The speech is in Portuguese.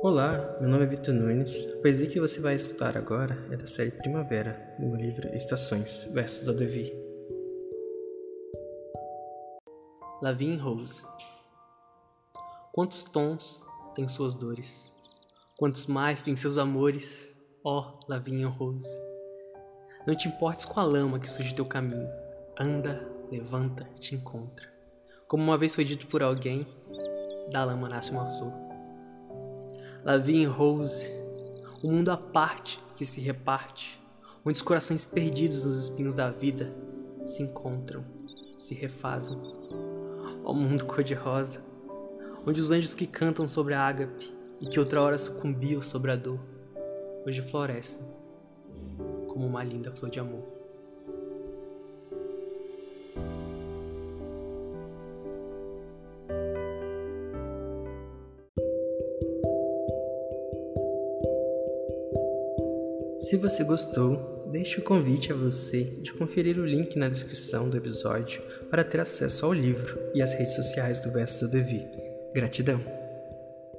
Olá, meu nome é Vitor Nunes. A poesia que você vai escutar agora é da série Primavera, do meu livro Estações, versos Devi. Lavigne Rose Quantos tons têm suas dores? Quantos mais têm seus amores? Ó, oh, Lavigne Rose Não te importes com a lama que surge teu caminho. Anda, levanta, te encontra. Como uma vez foi dito por alguém, da lama nasce uma flor. Lavigne Rose, um mundo à parte que se reparte, onde os corações perdidos nos espinhos da vida se encontram, se refazem. Ó mundo cor-de-rosa, onde os anjos que cantam sobre a ágape e que outra hora sucumbiam sobre a dor, hoje florescem como uma linda flor de amor. Se você gostou, deixe o convite a você de conferir o link na descrição do episódio para ter acesso ao livro e às redes sociais do Versos do Devi. Gratidão!